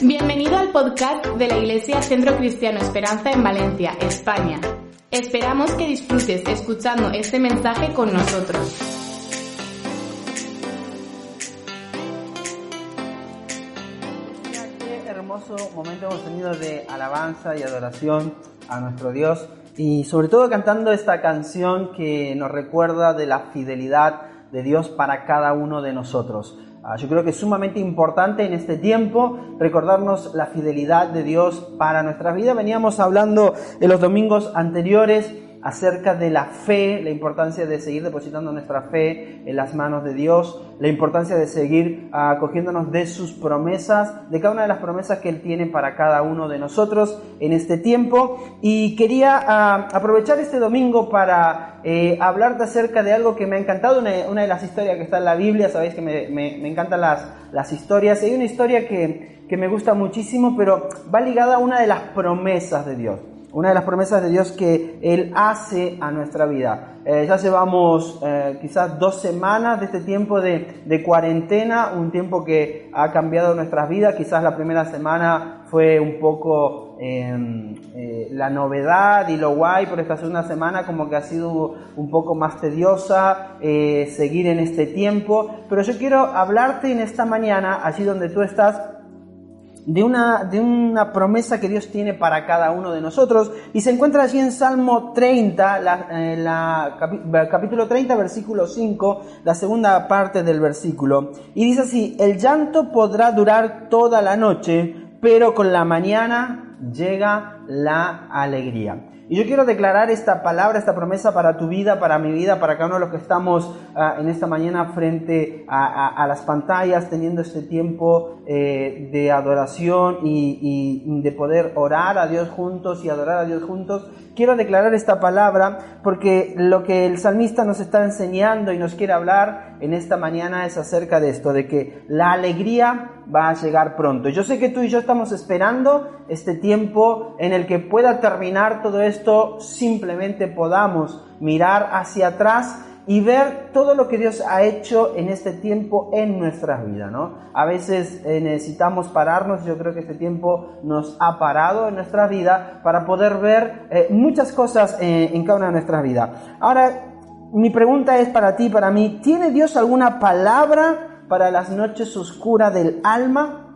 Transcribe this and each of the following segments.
Bienvenido al podcast de la Iglesia Centro Cristiano Esperanza en Valencia, España. Esperamos que disfrutes escuchando este mensaje con nosotros. Qué hermoso momento hemos tenido de alabanza y adoración a nuestro Dios y sobre todo cantando esta canción que nos recuerda de la fidelidad de Dios para cada uno de nosotros. Ah, yo creo que es sumamente importante en este tiempo recordarnos la fidelidad de Dios para nuestra vida. Veníamos hablando en los domingos anteriores acerca de la fe, la importancia de seguir depositando nuestra fe en las manos de Dios, la importancia de seguir acogiéndonos de sus promesas, de cada una de las promesas que Él tiene para cada uno de nosotros en este tiempo. Y quería ah, aprovechar este domingo para eh, hablarte acerca de algo que me ha encantado, una, de las historias que está en la Biblia, sabéis que me, encantan las, historias. Hay una historia que me gusta muchísimo, pero va ligada a una de las promesas de Dios una de las promesas de Dios que Él hace a nuestra vida. Eh, ya llevamos eh, quizás dos semanas de este tiempo de, cuarentena, un tiempo que ha cambiado nuestras vidas. Quizás la primera semana fue un poco em, eh, la novedad y lo guay, pero esta segunda semana como que ha sido un poco más tediosa seguir en este tiempo. Pero yo quiero hablarte en esta mañana, allí donde tú estás, de una, de una promesa que Dios tiene para cada uno de nosotros y se encuentra allí en Salmo 30, la, capítulo 30, versículo 5, la segunda parte del versículo. Y dice así, el llanto podrá durar toda la noche, pero con la mañana llega la alegría. Y yo quiero declarar esta palabra, esta promesa para tu vida, para mi vida, para cada uno de los que estamos ah, en esta mañana frente a, las pantallas, teniendo este tiempo eh, de adoración y, y de poder orar a Dios juntos y adorar a Dios juntos. Quiero declarar esta palabra porque lo que el salmista nos está enseñando y nos quiere hablar en esta mañana es acerca de esto, de que la alegría va a llegar pronto. Yo sé que tú y yo estamos esperando este tiempo en el que pueda terminar todo esto, simplemente podamos mirar hacia atrás y ver todo lo que Dios ha hecho en este tiempo en nuestras vidas, ¿no? A veces eh, necesitamos pararnos, yo creo que este tiempo nos ha parado en nuestra vida para poder ver eh, muchas cosas eh, en cada una de nuestras vidas. Ahora, mi pregunta es para ti, para mí, ¿tiene Dios alguna palabra para las noches oscuras del alma?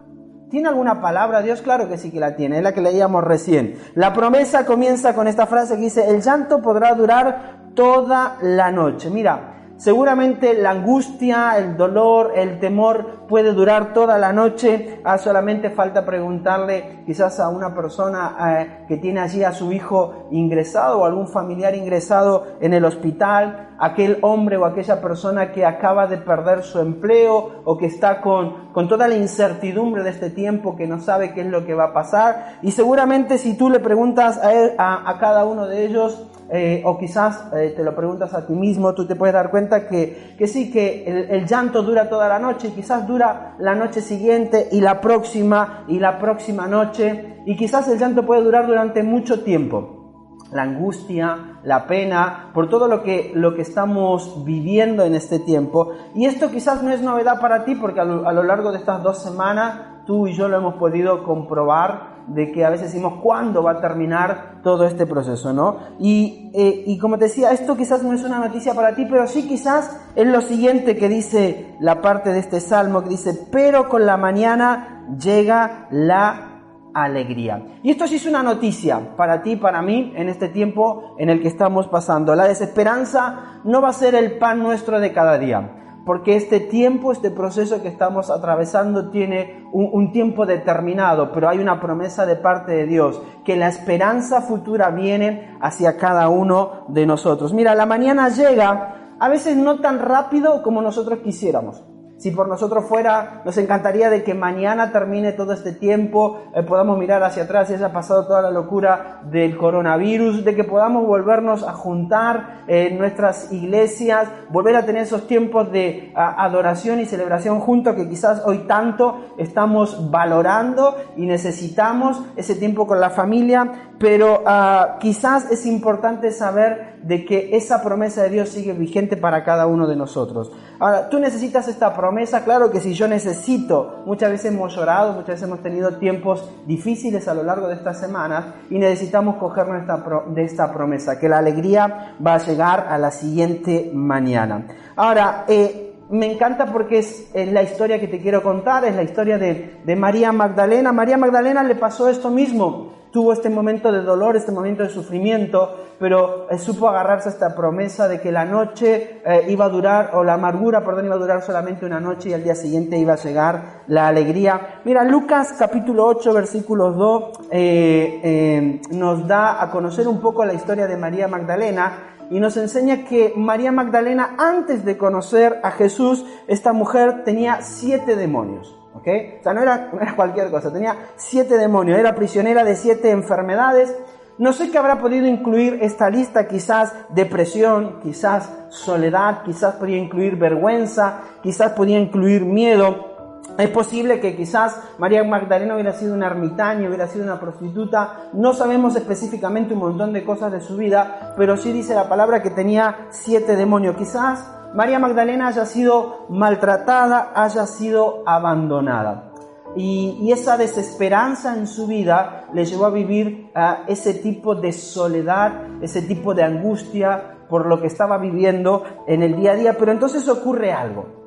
¿Tiene alguna palabra Dios? Claro que sí que la tiene, es la que leíamos recién. La promesa comienza con esta frase que dice, el llanto podrá durar toda la noche. Mira, Seguramente la angustia, el dolor, el temor puede durar toda la noche. Ah, solamente falta preguntarle quizás a una persona eh, que tiene allí a su hijo ingresado o algún familiar ingresado en el hospital, aquel hombre o aquella persona que acaba de perder su empleo o que está con, con toda la incertidumbre de este tiempo, que no sabe qué es lo que va a pasar. Y seguramente si tú le preguntas a, a cada uno de ellos, eh, o quizás eh, te lo preguntas a ti mismo, tú te puedes dar cuenta que, que sí, que el, llanto dura toda la noche, quizás dura la noche siguiente y la próxima y la próxima noche, y quizás el llanto puede durar durante mucho tiempo. La angustia, la pena, por todo lo que, lo que estamos viviendo en este tiempo. Y esto quizás no es novedad para ti porque a lo largo de estas dos semanas tú y yo lo hemos podido comprobar de que a veces decimos cuándo va a terminar todo este proceso, ¿no? Y, eh, y, como te decía, esto quizás no es una noticia para ti, pero sí quizás es lo siguiente que dice la parte de este salmo, que dice, pero con la mañana llega la alegría. Y esto sí es una noticia para ti, para mí, en este tiempo en el que estamos pasando. La desesperanza no va a ser el pan nuestro de cada día porque este tiempo, este proceso que estamos atravesando tiene un, tiempo determinado, pero hay una promesa de parte de Dios, que la esperanza futura viene hacia cada uno de nosotros. Mira, la mañana llega a veces no tan rápido como nosotros quisiéramos. Si por nosotros fuera, nos encantaría de que mañana termine todo este tiempo, eh, podamos mirar hacia atrás y haya pasado toda la locura del coronavirus, de que podamos volvernos a juntar en nuestras iglesias, volver a tener esos tiempos de adoración y celebración juntos que quizás hoy tanto estamos valorando y necesitamos ese tiempo con la familia, pero ah, quizás es importante saber de que esa promesa de Dios sigue vigente para cada uno de nosotros. Ahora, tú necesitas esta promesa, claro que si yo necesito, muchas veces hemos llorado, muchas veces hemos tenido tiempos difíciles a lo largo de estas semanas y necesitamos cogernos de esta promesa, que la alegría va a llegar a la siguiente mañana. Ahora, eh, me encanta porque es, la historia que te quiero contar, es la historia de, María Magdalena. María Magdalena le pasó esto mismo tuvo este momento de dolor, este momento de sufrimiento, pero eh, supo agarrarse a esta promesa de que la noche eh, iba a durar, o la amargura, perdón, iba a durar solamente una noche y al día siguiente iba a llegar la alegría. Mira, Lucas capítulo 8, versículo 2, eh, nos da a conocer un poco la historia de María Magdalena y nos enseña que María Magdalena, antes de conocer a Jesús, esta mujer tenía siete demonios. ¿ok? O sea, no era, cualquier cosa, tenía siete demonios, era prisionera de siete enfermedades. No sé qué habrá podido incluir esta lista, quizás depresión, quizás soledad, quizás podía incluir vergüenza, quizás podía incluir miedo. Es posible que quizás María Magdalena hubiera sido una ermitaña, hubiera sido una prostituta. No sabemos específicamente un montón de cosas de su vida, pero sí dice la palabra que tenía siete demonios. Quizás María Magdalena haya sido maltratada, haya sido abandonada. Y, esa desesperanza en su vida le llevó a vivir a ese tipo de soledad, ese tipo de angustia por lo que estaba viviendo en el día a día. Pero entonces ocurre algo.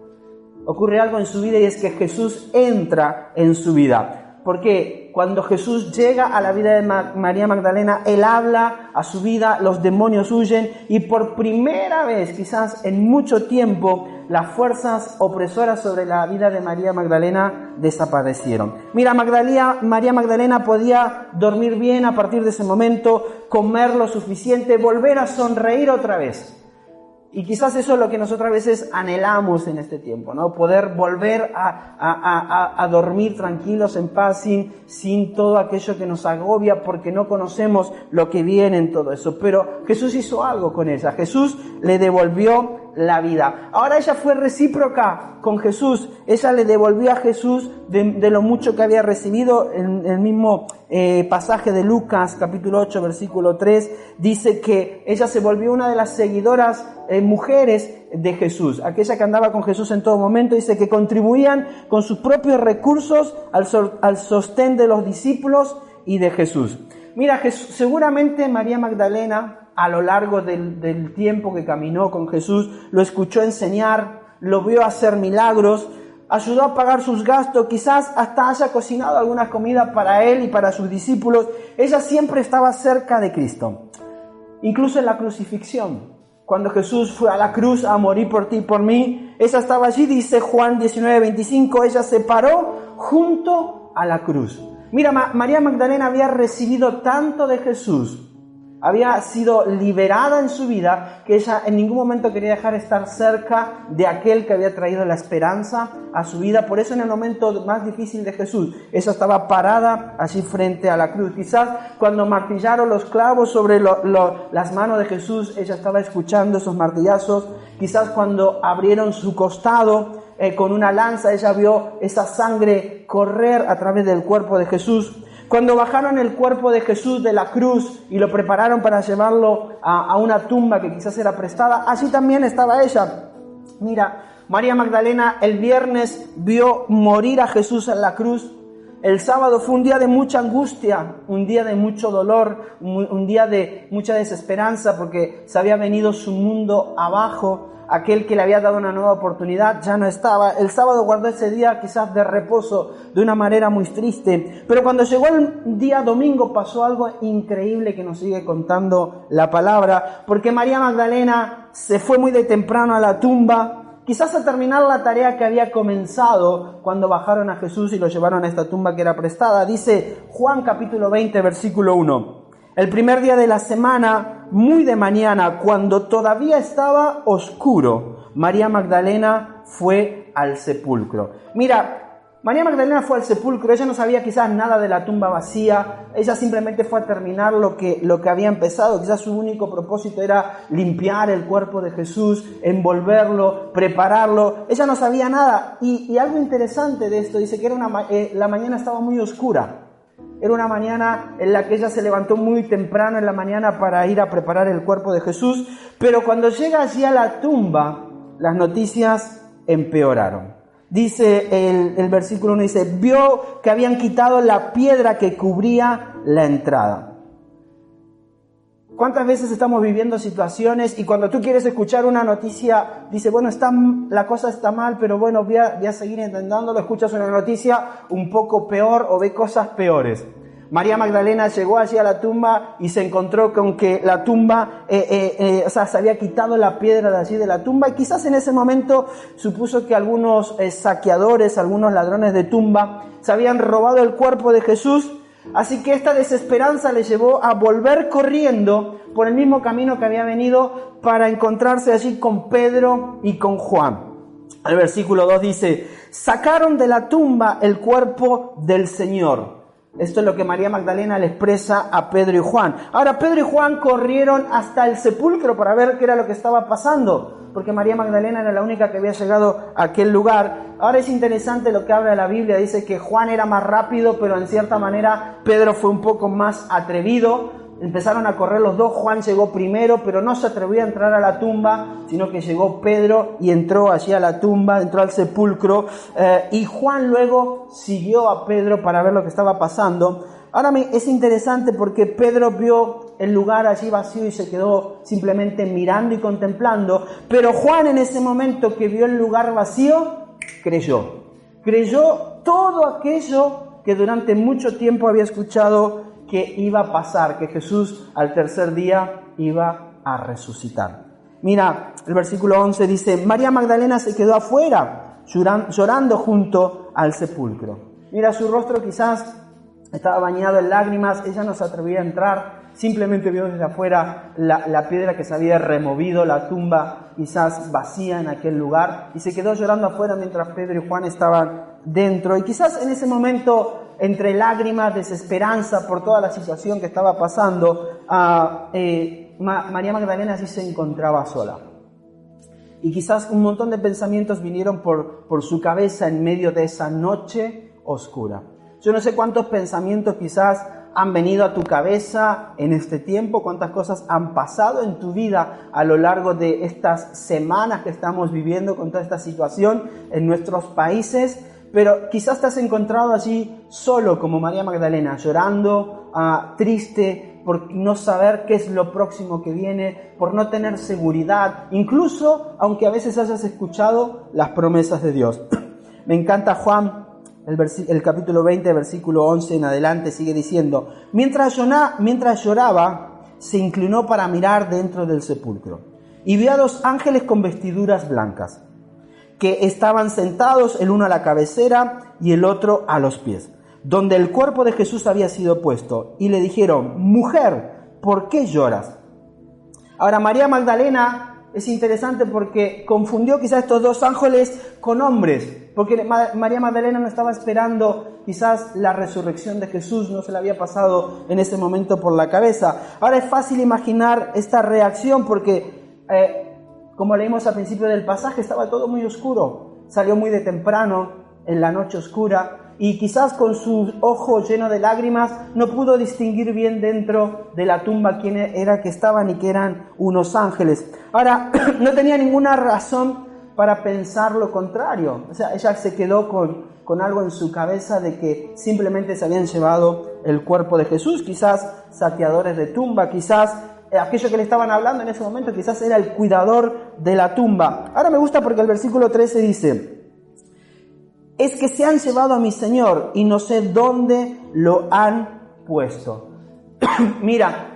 Ocurre algo en su vida y es que Jesús entra en su vida. Porque cuando Jesús llega a la vida de María Magdalena, Él habla a su vida, los demonios huyen y por primera vez, quizás en mucho tiempo, las fuerzas opresoras sobre la vida de María Magdalena desaparecieron. Mira, María Magdalena podía dormir bien a partir de ese momento, comer lo suficiente, volver a sonreír otra vez. Y quizás eso es lo que nosotros a veces anhelamos en este tiempo, ¿no? Poder volver a, dormir tranquilos, en paz, sin, sin todo aquello que nos agobia, porque no conocemos lo que viene en todo eso. Pero Jesús hizo algo con ella. Jesús le devolvió la vida. Ahora ella fue recíproca con Jesús. Ella le devolvió a Jesús de, lo mucho que había recibido. En el mismo eh, pasaje de Lucas, capítulo 8, versículo 3, dice que ella se volvió una de las seguidoras eh, mujeres de Jesús. Aquella que andaba con Jesús en todo momento. Dice que contribuían con sus propios recursos al, al sostén de los discípulos y de Jesús. Mira, seguramente María Magdalena a lo largo del, tiempo que caminó con Jesús, lo escuchó enseñar, lo vio hacer milagros, ayudó a pagar sus gastos, quizás hasta haya cocinado alguna comida para él y para sus discípulos. Ella siempre estaba cerca de Cristo, incluso en la crucifixión. Cuando Jesús fue a la cruz a morir por ti y por mí, ella estaba allí, dice Juan 19, 25, ella se paró junto a la cruz. Mira, María Magdalena había recibido tanto de Jesús había sido liberada en su vida, que ella en ningún momento quería dejar estar cerca de aquel que había traído la esperanza a su vida. Por eso en el momento más difícil de Jesús, ella estaba parada allí frente a la cruz. Quizás cuando martillaron los clavos sobre las manos de Jesús, ella estaba escuchando esos martillazos. Quizás cuando abrieron su costado, eh, con una lanza, ella vio esa sangre correr a través del cuerpo de Jesús. Cuando bajaron el cuerpo de Jesús de la cruz y lo prepararon para llevarlo a, una tumba que quizás era prestada, así también estaba ella. Mira, María Magdalena el viernes vio morir a Jesús en la cruz. El sábado fue un día de mucha angustia, un día de mucho dolor, un día de mucha desesperanza porque se había venido su mundo abajo aquel que le había dado una nueva oportunidad ya no estaba. El sábado guardó ese día quizás de reposo de una manera muy triste. Pero cuando llegó el día domingo pasó algo increíble que nos sigue contando la palabra, porque María Magdalena se fue muy de temprano a la tumba. Quizás a terminar la tarea que había comenzado cuando bajaron a Jesús y lo llevaron a esta tumba que era prestada. Dice Juan capítulo 20, versículo 1. El primer día de la semana, muy de mañana, cuando todavía estaba oscuro, María Magdalena fue al sepulcro. Mira, María Magdalena fue al sepulcro, ella no sabía quizás nada de la tumba vacía, ella simplemente fue a terminar lo que, lo que había empezado, quizás su único propósito era limpiar el cuerpo de Jesús, envolverlo, prepararlo, ella no sabía nada. Y, algo interesante de esto, dice que era una, eh, la mañana estaba muy oscura. Era una mañana en la que ella se levantó muy temprano en la mañana para ir a preparar el cuerpo de Jesús, pero cuando llega allí a la tumba, las noticias empeoraron. Dice el, versículo 1, dice, vio que habían quitado la piedra que cubría la entrada. ¿Cuántas veces estamos viviendo situaciones y cuando tú quieres escuchar una noticia, dice, bueno, está, la cosa está mal, pero bueno, voy a, a seguir intentándolo, escuchas una noticia un poco peor o ve cosas peores? María Magdalena llegó allí a la tumba y se encontró con que la tumba, eh, eh, eh, o sea, se había quitado la piedra de allí de la tumba y quizás en ese momento supuso que algunos saqueadores, algunos ladrones de tumba, se habían robado el cuerpo de Jesús Así que esta desesperanza le llevó a volver corriendo por el mismo camino que había venido para encontrarse allí con Pedro y con Juan. El versículo 2 dice, sacaron de la tumba el cuerpo del Señor. Esto es lo que María Magdalena le expresa a Pedro y Juan. Ahora Pedro y Juan corrieron hasta el sepulcro para ver qué era lo que estaba pasando porque María Magdalena era la única que había llegado a aquel lugar. Ahora es interesante lo que habla la Biblia, dice que Juan era más rápido, pero en cierta manera Pedro fue un poco más atrevido. Empezaron a correr los dos, Juan llegó primero, pero no se atrevió a entrar a la tumba, sino que llegó Pedro y entró allí a la tumba, entró al sepulcro, eh, y Juan luego siguió a Pedro para ver lo que estaba pasando. Ahora es interesante porque Pedro vio el lugar allí vacío y se quedó simplemente mirando y contemplando, pero Juan en ese momento que vio el lugar vacío, creyó. Creyó todo aquello que durante mucho tiempo había escuchado que iba a pasar, que Jesús al tercer día iba a resucitar. Mira, el versículo 11 dice, María Magdalena se quedó afuera, llorando junto al sepulcro. Mira, su rostro quizás estaba bañado en lágrimas, ella no se atrevía a entrar, simplemente vio desde afuera la, piedra que se había removido, la tumba quizás vacía en aquel lugar, y se quedó llorando afuera mientras Pedro y Juan estaban dentro. Y quizás en ese momento, entre lágrimas, desesperanza por toda la situación que estaba pasando, eh, María Magdalena sí se encontraba sola. Y quizás un montón de pensamientos vinieron por, por su cabeza en medio de esa noche oscura. Yo no sé cuántos pensamientos quizás han venido a tu cabeza en este tiempo, cuántas cosas han pasado en tu vida a lo largo de estas semanas que estamos viviendo con toda esta situación en nuestros países, pero quizás te has encontrado allí solo como María Magdalena, llorando, ah, triste por no saber qué es lo próximo que viene, por no tener seguridad, incluso aunque a veces hayas escuchado las promesas de Dios. Me encanta Juan el, capítulo 20, versículo 11 en adelante, sigue diciendo, mientras, mientras lloraba, se inclinó para mirar dentro del sepulcro y vio a dos ángeles con vestiduras blancas, que estaban sentados el uno a la cabecera y el otro a los pies, donde el cuerpo de Jesús había sido puesto, y le dijeron, mujer, ¿por qué lloras? Ahora María Magdalena es interesante porque confundió quizás estos dos ángeles con hombres, porque María Magdalena no estaba esperando quizás la resurrección de Jesús, no se le había pasado en ese momento por la cabeza. Ahora es fácil imaginar esta reacción porque, eh, como leímos al principio del pasaje, estaba todo muy oscuro, salió muy de temprano, en la noche oscura, y quizás con su ojo lleno de lágrimas no pudo distinguir bien dentro de la tumba quién era que estaban y que eran unos ángeles. Ahora, no tenía ninguna razón para pensar lo contrario. O sea, ella se quedó con, con algo en su cabeza de que simplemente se habían llevado el cuerpo de Jesús, quizás saqueadores de tumba, quizás aquello que le estaban hablando en ese momento, quizás era el cuidador de la tumba. Ahora me gusta porque el versículo 13 dice, es que se han llevado a mi Señor y no sé dónde lo han puesto. Mira,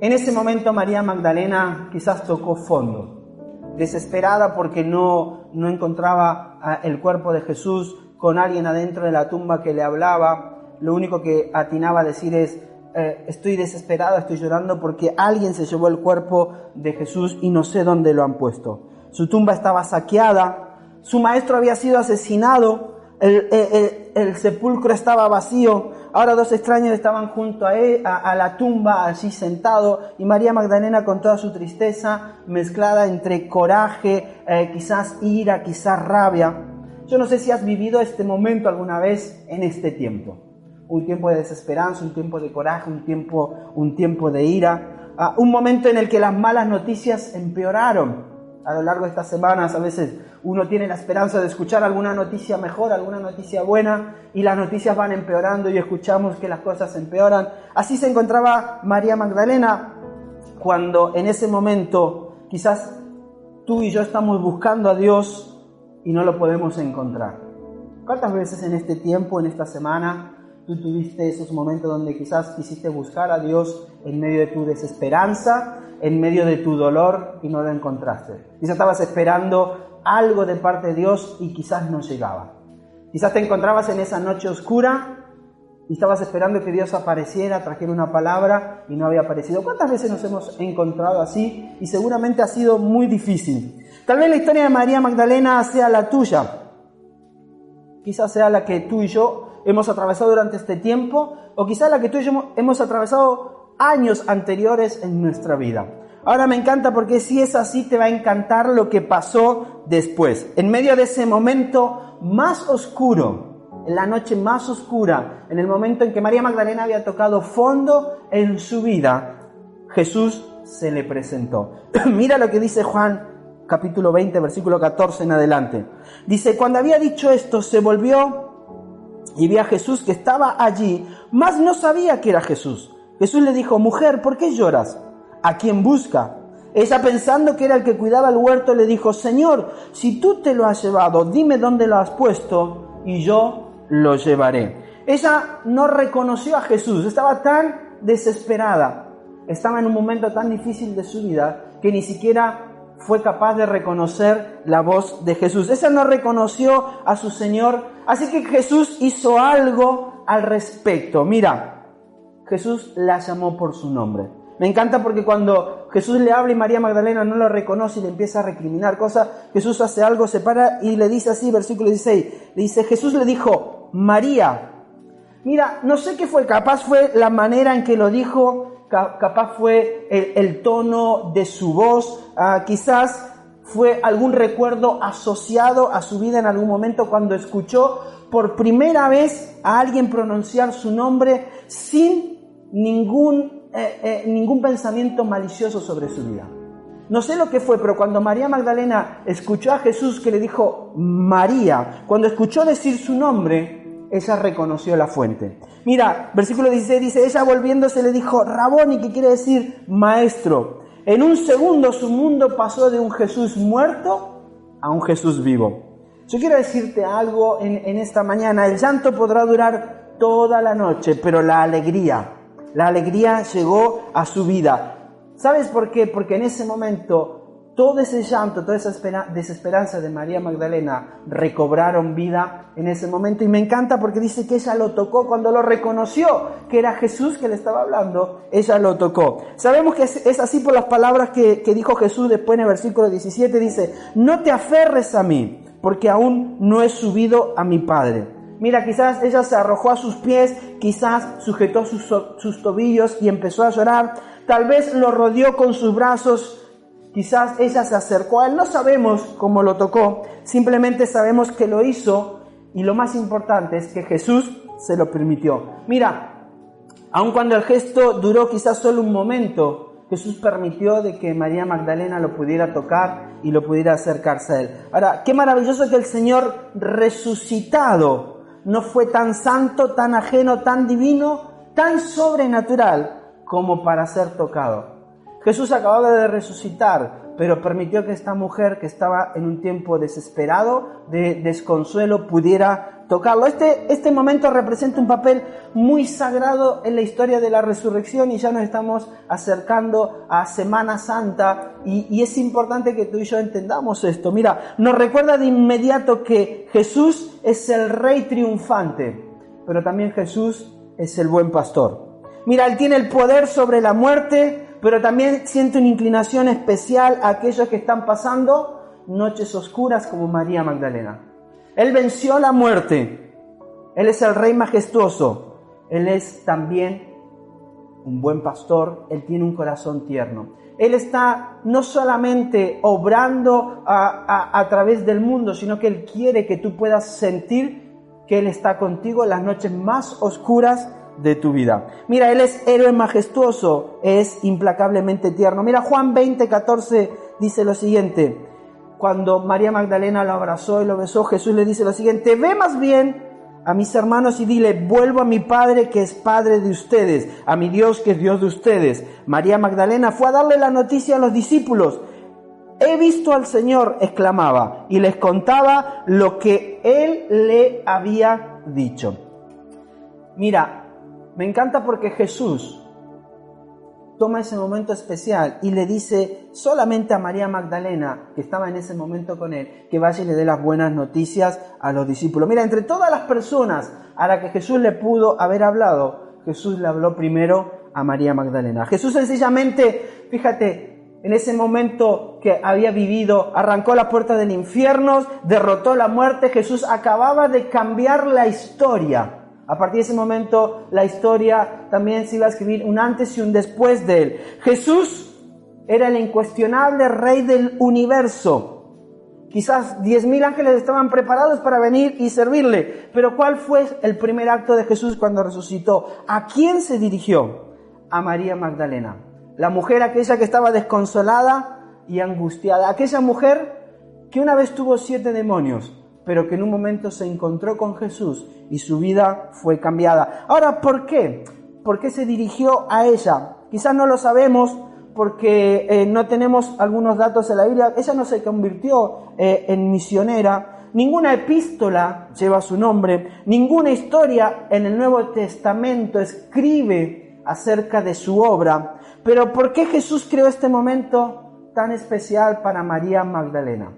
en ese momento María Magdalena quizás tocó fondo, desesperada porque no, no encontraba ah, el cuerpo de Jesús con alguien adentro de la tumba que le hablaba. Lo único que atinaba a decir es, eh, estoy desesperada, estoy llorando porque alguien se llevó el cuerpo de Jesús y no sé dónde lo han puesto. Su tumba estaba saqueada, su maestro había sido asesinado, el, sepulcro estaba vacío, ahora dos extraños estaban junto a, él, a, la tumba, allí sentado, y María Magdalena con toda su tristeza mezclada entre coraje, eh, quizás ira, quizás rabia. Yo no sé si has vivido este momento alguna vez en este tiempo. Un tiempo de desesperanza, un tiempo de coraje, un tiempo, un tiempo de ira, ah, un momento en el que las malas noticias empeoraron. A lo largo de estas semanas a veces uno tiene la esperanza de escuchar alguna noticia mejor, alguna noticia buena, y las noticias van empeorando y escuchamos que las cosas empeoran. Así se encontraba María Magdalena cuando en ese momento quizás tú y yo estamos buscando a Dios y no lo podemos encontrar. ¿Cuántas veces en este tiempo, en esta semana, tú tuviste esos momentos donde quizás quisiste buscar a Dios en medio de tu desesperanza, en medio de tu dolor y no lo encontraste? Quizás estabas esperando algo de parte de Dios y quizás no llegaba. Quizás te encontrabas en esa noche oscura y estabas esperando que Dios apareciera, trajera una palabra y no había aparecido. ¿Cuántas veces nos hemos encontrado así? Y seguramente ha sido muy difícil. Tal vez la historia de María Magdalena sea la tuya. Quizás sea la que tú y yo hemos atravesado durante este tiempo, o quizás la que tú y yo hemos atravesado años anteriores en nuestra vida. Ahora me encanta porque si es así te va a encantar lo que pasó después. En medio de ese momento más oscuro, en la noche más oscura, en el momento en que María Magdalena había tocado fondo en su vida, Jesús se le presentó. Mira lo que dice Juan capítulo 20, versículo 14 en adelante. Dice, cuando había dicho esto, se volvió y vio a Jesús que estaba allí, mas no sabía que era Jesús. Jesús le dijo, mujer, ¿por qué lloras? ¿A quién busca? Ella pensando que era el que cuidaba el huerto, le dijo, Señor, si tú te lo has llevado, dime dónde lo has puesto y yo lo llevaré. Ella no reconoció a Jesús, estaba tan desesperada, estaba en un momento tan difícil de su vida que ni siquiera fue capaz de reconocer la voz de Jesús. Esa no reconoció a su Señor, así que Jesús hizo algo al respecto. Mira, Jesús la llamó por su nombre. Me encanta porque cuando Jesús le habla y María Magdalena no lo reconoce y le empieza a recriminar cosas, Jesús hace algo, se para y le dice así, versículo 16, le dice, Jesús le dijo, María. Mira, no sé qué fue, capaz fue la manera en que lo dijo, capaz fue el, tono de su voz, ah, quizás fue algún recuerdo asociado a su vida en algún momento cuando escuchó por primera vez a alguien pronunciar su nombre sin ningún, eh, eh, ningún pensamiento malicioso sobre su vida. No sé lo que fue, pero cuando María Magdalena escuchó a Jesús que le dijo María, cuando escuchó decir su nombre, ella reconoció la fuente. Mira, versículo 16 dice, ella volviéndose le dijo, Raboni, que quiere decir maestro. En un segundo su mundo pasó de un Jesús muerto a un Jesús vivo. Yo quiero decirte algo en, en esta mañana, el llanto podrá durar toda la noche, pero la alegría, la alegría llegó a su vida. ¿Sabes por qué? Porque en ese momento todo ese llanto, toda esa desesperanza de María Magdalena recobraron vida en ese momento. Y me encanta porque dice que ella lo tocó cuando lo reconoció, que era Jesús que le estaba hablando, ella lo tocó. Sabemos que es, así por las palabras que, que dijo Jesús después en el versículo 17, dice, no te aferres a mí, porque aún no he subido a mi Padre. Mira, quizás ella se arrojó a sus pies, quizás sujetó sus, sus tobillos y empezó a llorar. Tal vez lo rodeó con sus brazos Quizás ella se acercó a él, no sabemos cómo lo tocó, simplemente sabemos que lo hizo y lo más importante es que Jesús se lo permitió. Mira, aun cuando el gesto duró quizás solo un momento, Jesús permitió de que María Magdalena lo pudiera tocar y lo pudiera acercarse a él. Ahora, qué maravilloso que el Señor resucitado no fue tan santo, tan ajeno, tan divino, tan sobrenatural como para ser tocado. Jesús acababa de resucitar, pero permitió que esta mujer que estaba en un tiempo desesperado, de desconsuelo, pudiera tocarlo. Este, este momento representa un papel muy sagrado en la historia de la resurrección y ya nos estamos acercando a Semana Santa y, y es importante que tú y yo entendamos esto. Mira, nos recuerda de inmediato que Jesús es el rey triunfante, pero también Jesús es el buen pastor. Mira, Él tiene el poder sobre la muerte, pero también siente una inclinación especial a aquellos que están pasando noches oscuras como María Magdalena. Él venció la muerte. Él es el rey majestuoso. Él es también un buen pastor. Él tiene un corazón tierno. Él está no solamente obrando a, través del mundo, sino que Él quiere que tú puedas sentir que Él está contigo las noches más oscuras de tu vida. Mira, Él es héroe majestuoso, es implacablemente tierno. Mira, Juan 20, 14 dice lo siguiente. Cuando María Magdalena lo abrazó y lo besó, Jesús le dice lo siguiente, ve más bien a mis hermanos y dile, vuelvo a mi Padre que es Padre de ustedes, a mi Dios que es Dios de ustedes. María Magdalena fue a darle la noticia a los discípulos. He visto al Señor, exclamaba, y les contaba lo que Él le había dicho. Mira, me encanta porque Jesús toma ese momento especial y le dice solamente a María Magdalena, que estaba en ese momento con él, que vaya y le dé las buenas noticias a los discípulos. Mira, entre todas las personas a las que Jesús le pudo haber hablado, Jesús le habló primero a María Magdalena. Jesús sencillamente, fíjate, en ese momento que había vivido, arrancó la puerta del infierno, derrotó la muerte, Jesús acababa de cambiar la historia a partir de ese momento la historia también se iba a escribir un antes y un después de él. Jesús era el incuestionable rey del universo. Quizás 10.000 ángeles estaban preparados para venir y servirle. Pero ¿cuál fue el primer acto de Jesús cuando resucitó? ¿A quién se dirigió? A María Magdalena. La mujer aquella que estaba desconsolada y angustiada. Aquella mujer que una vez tuvo siete demonios pero que en un momento se encontró con Jesús y su vida fue cambiada. Ahora, ¿por qué? ¿Por qué se dirigió a ella? Quizás no lo sabemos porque eh, no tenemos algunos datos en la Biblia. Ella no se convirtió eh, en misionera. Ninguna epístola lleva su nombre. Ninguna historia en el Nuevo Testamento escribe acerca de su obra. Pero ¿por qué Jesús creó este momento tan especial para María Magdalena?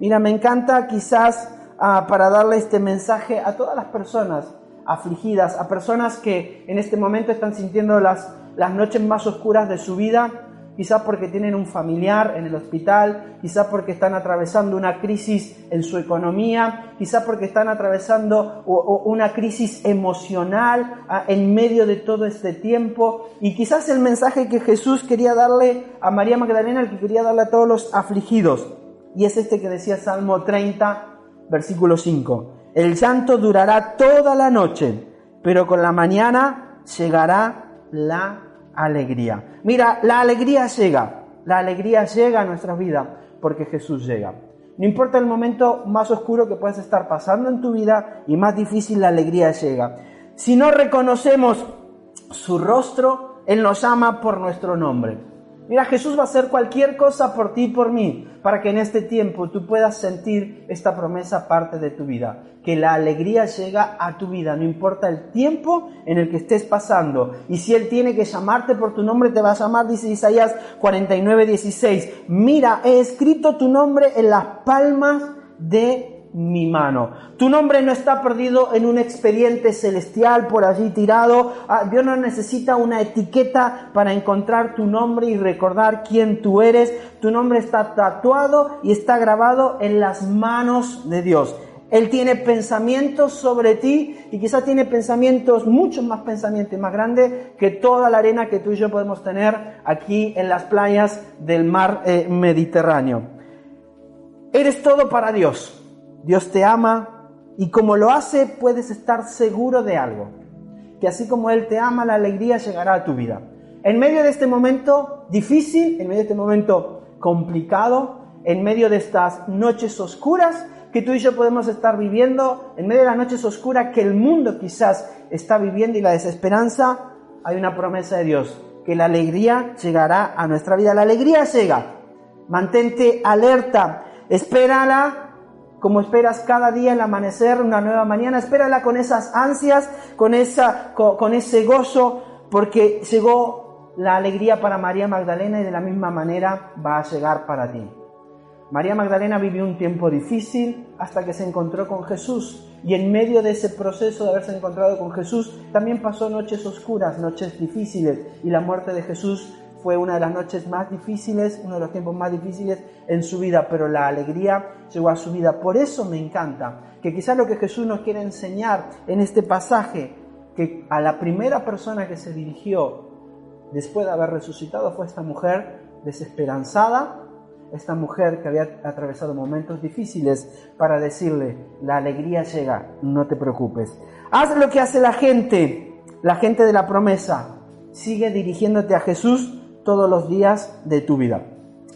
Mira, me encanta quizás para darle este mensaje a todas las personas afligidas, a personas que en este momento están sintiendo las, las noches más oscuras de su vida, quizás porque tienen un familiar en el hospital, quizás porque están atravesando una crisis en su economía, quizás porque están atravesando una crisis emocional en medio de todo este tiempo. Y quizás el mensaje que Jesús quería darle a María Magdalena, el que quería darle a todos los afligidos, y es este que decía Salmo 30, versículo 5. El llanto durará toda la noche, pero con la mañana llegará la alegría. Mira, la alegría llega, la alegría llega a nuestra vida porque Jesús llega. No importa el momento más oscuro que puedas estar pasando en tu vida y más difícil la alegría llega. Si no reconocemos su rostro, Él nos ama por nuestro nombre. Mira, Jesús va a hacer cualquier cosa por ti y por mí, para que en este tiempo tú puedas sentir esta promesa parte de tu vida. Que la alegría llega a tu vida, no importa el tiempo en el que estés pasando. Y si Él tiene que llamarte por tu nombre, te va a llamar, dice Isaías 49, 16. Mira, he escrito tu nombre en las palmas de mi mano. Tu nombre no está perdido en un expediente celestial por allí tirado. Ah, Dios no necesita una etiqueta para encontrar tu nombre y recordar quién tú eres. Tu nombre está tatuado y está grabado en las manos de Dios. Él tiene pensamientos sobre ti y quizás tiene pensamientos, muchos más pensamientos más grandes que toda la arena que tú y yo podemos tener aquí en las playas del mar eh, Mediterráneo. Eres todo para Dios. Dios te ama y como lo hace puedes estar seguro de algo, que así como Él te ama, la alegría llegará a tu vida. En medio de este momento difícil, en medio de este momento complicado, en medio de estas noches oscuras que tú y yo podemos estar viviendo, en medio de las noches oscuras que el mundo quizás está viviendo y la desesperanza, hay una promesa de Dios, que la alegría llegará a nuestra vida. La alegría llega. Mantente alerta, espérala como esperas cada día el amanecer, una nueva mañana, espérala con esas ansias, con, esa, con, ese gozo, porque llegó la alegría para María Magdalena y de la misma manera va a llegar para ti. María Magdalena vivió un tiempo difícil hasta que se encontró con Jesús y en medio de ese proceso de haberse encontrado con Jesús también pasó noches oscuras, noches difíciles y la muerte de Jesús fue una de las noches más difíciles, uno de los tiempos más difíciles en su vida, pero la alegría llegó a su vida. Por eso me encanta que quizás lo que Jesús nos quiere enseñar en este pasaje, que a la primera persona que se dirigió después de haber resucitado fue esta mujer desesperanzada, esta mujer que había atravesado momentos difíciles para decirle, la alegría llega, no te preocupes. Haz lo que hace la gente, la gente de la promesa. Sigue dirigiéndote a Jesús todos los días de tu vida.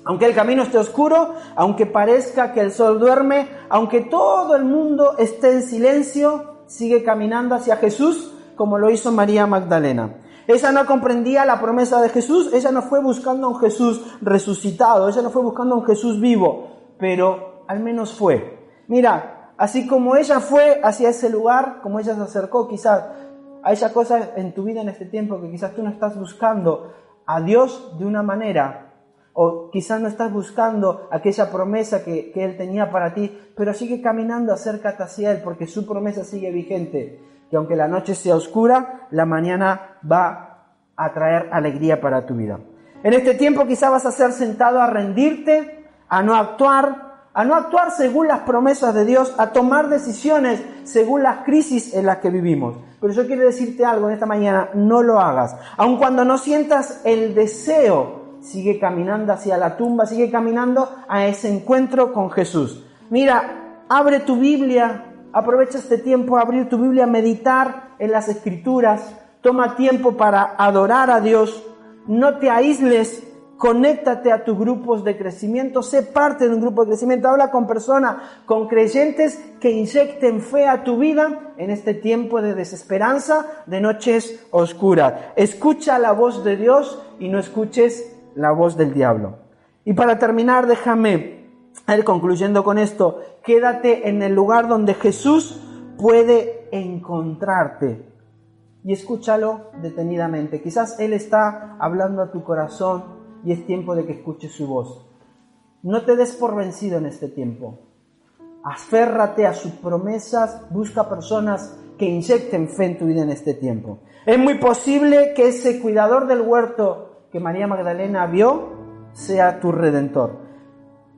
Aunque el camino esté oscuro, aunque parezca que el sol duerme, aunque todo el mundo esté en silencio, sigue caminando hacia Jesús como lo hizo María Magdalena. Ella no comprendía la promesa de Jesús, ella no fue buscando a un Jesús resucitado, ella no fue buscando a un Jesús vivo, pero al menos fue. Mira, así como ella fue hacia ese lugar, como ella se acercó quizás a esa cosa en tu vida en este tiempo que quizás tú no estás buscando a Dios de una manera, o quizás no estás buscando aquella promesa que, que Él tenía para ti, pero sigue caminando, acércate hacia Él porque su promesa sigue vigente que aunque la noche sea oscura, la mañana va a traer alegría para tu vida. En este tiempo quizás vas a ser sentado a rendirte, a no actuar, a no actuar según las promesas de Dios, a tomar decisiones según las crisis en las que vivimos. Pero yo quiero decirte algo en esta mañana, no lo hagas. Aun cuando no sientas el deseo, sigue caminando hacia la tumba, sigue caminando a ese encuentro con Jesús. Mira, abre tu Biblia, Aprovecha este tiempo a abrir tu Biblia, meditar en las escrituras. Toma tiempo para adorar a Dios. No te aísles. Conéctate a tus grupos de crecimiento. Sé parte de un grupo de crecimiento. Habla con personas, con creyentes que inyecten fe a tu vida en este tiempo de desesperanza, de noches oscuras. Escucha la voz de Dios y no escuches la voz del diablo. Y para terminar, déjame él concluyendo con esto, quédate en el lugar donde Jesús puede encontrarte. Y escúchalo detenidamente. Quizás Él está hablando a tu corazón y es tiempo de que escuches su voz. No te des por vencido en este tiempo. Aférrate a sus promesas, busca personas que inyecten fe en tu vida en este tiempo. Es muy posible que ese cuidador del huerto que María Magdalena vio sea tu redentor.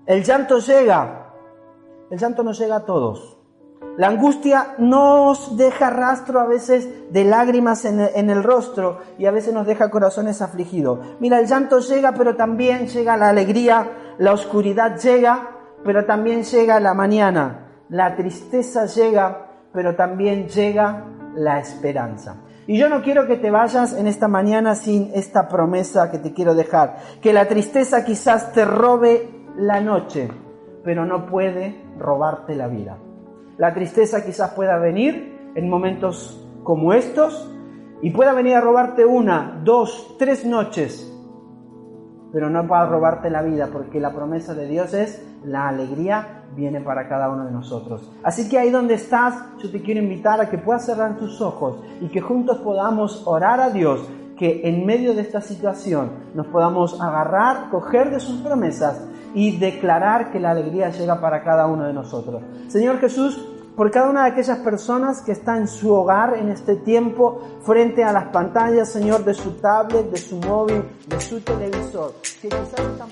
El llanto llega, el llanto no llega a todos. La angustia nos deja rastro a veces de lágrimas en el, rostro y a veces nos deja corazones afligidos. Mira, el llanto llega, pero también llega la alegría, la oscuridad llega, pero también llega la mañana. La tristeza llega, pero también llega la esperanza. Y yo no quiero que te vayas en esta mañana sin esta promesa que te quiero dejar. Que la tristeza quizás te robe la noche, pero no puede robarte la vida. La tristeza quizás pueda venir en momentos como estos y pueda venir a robarte una, dos, tres noches, pero no para robarte la vida, porque la promesa de Dios es la alegría viene para cada uno de nosotros. Así que ahí donde estás, yo te quiero invitar a que puedas cerrar tus ojos y que juntos podamos orar a Dios, que en medio de esta situación nos podamos agarrar, coger de sus promesas y declarar que la alegría llega para cada uno de nosotros. Señor Jesús, por cada una de aquellas personas que está en su hogar en este tiempo, frente a las pantallas, Señor, de su tablet, de su móvil, de su televisor, que quizás están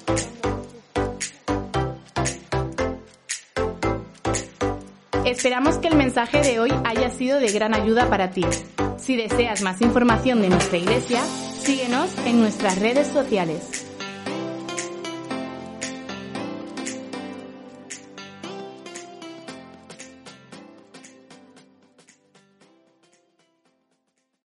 Esperamos que el mensaje de hoy haya sido de gran ayuda para ti. Si deseas más información de nuestra iglesia, síguenos en nuestras redes sociales.